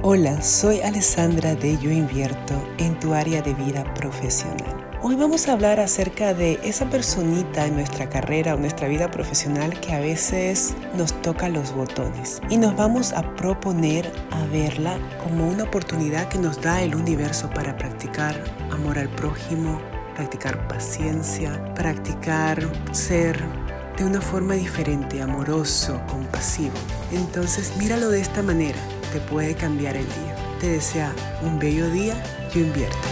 Hola, soy Alessandra de Yo Invierto en tu área de vida profesional. Hoy vamos a hablar acerca de esa personita en nuestra carrera o nuestra vida profesional que a veces nos toca los botones y nos vamos a proponer a verla como una oportunidad que nos da el universo para practicar amor al prójimo, practicar paciencia, practicar ser de una forma diferente, amoroso, compasivo. Entonces míralo de esta manera te puede cambiar el día. Te desea un bello día, yo invierto.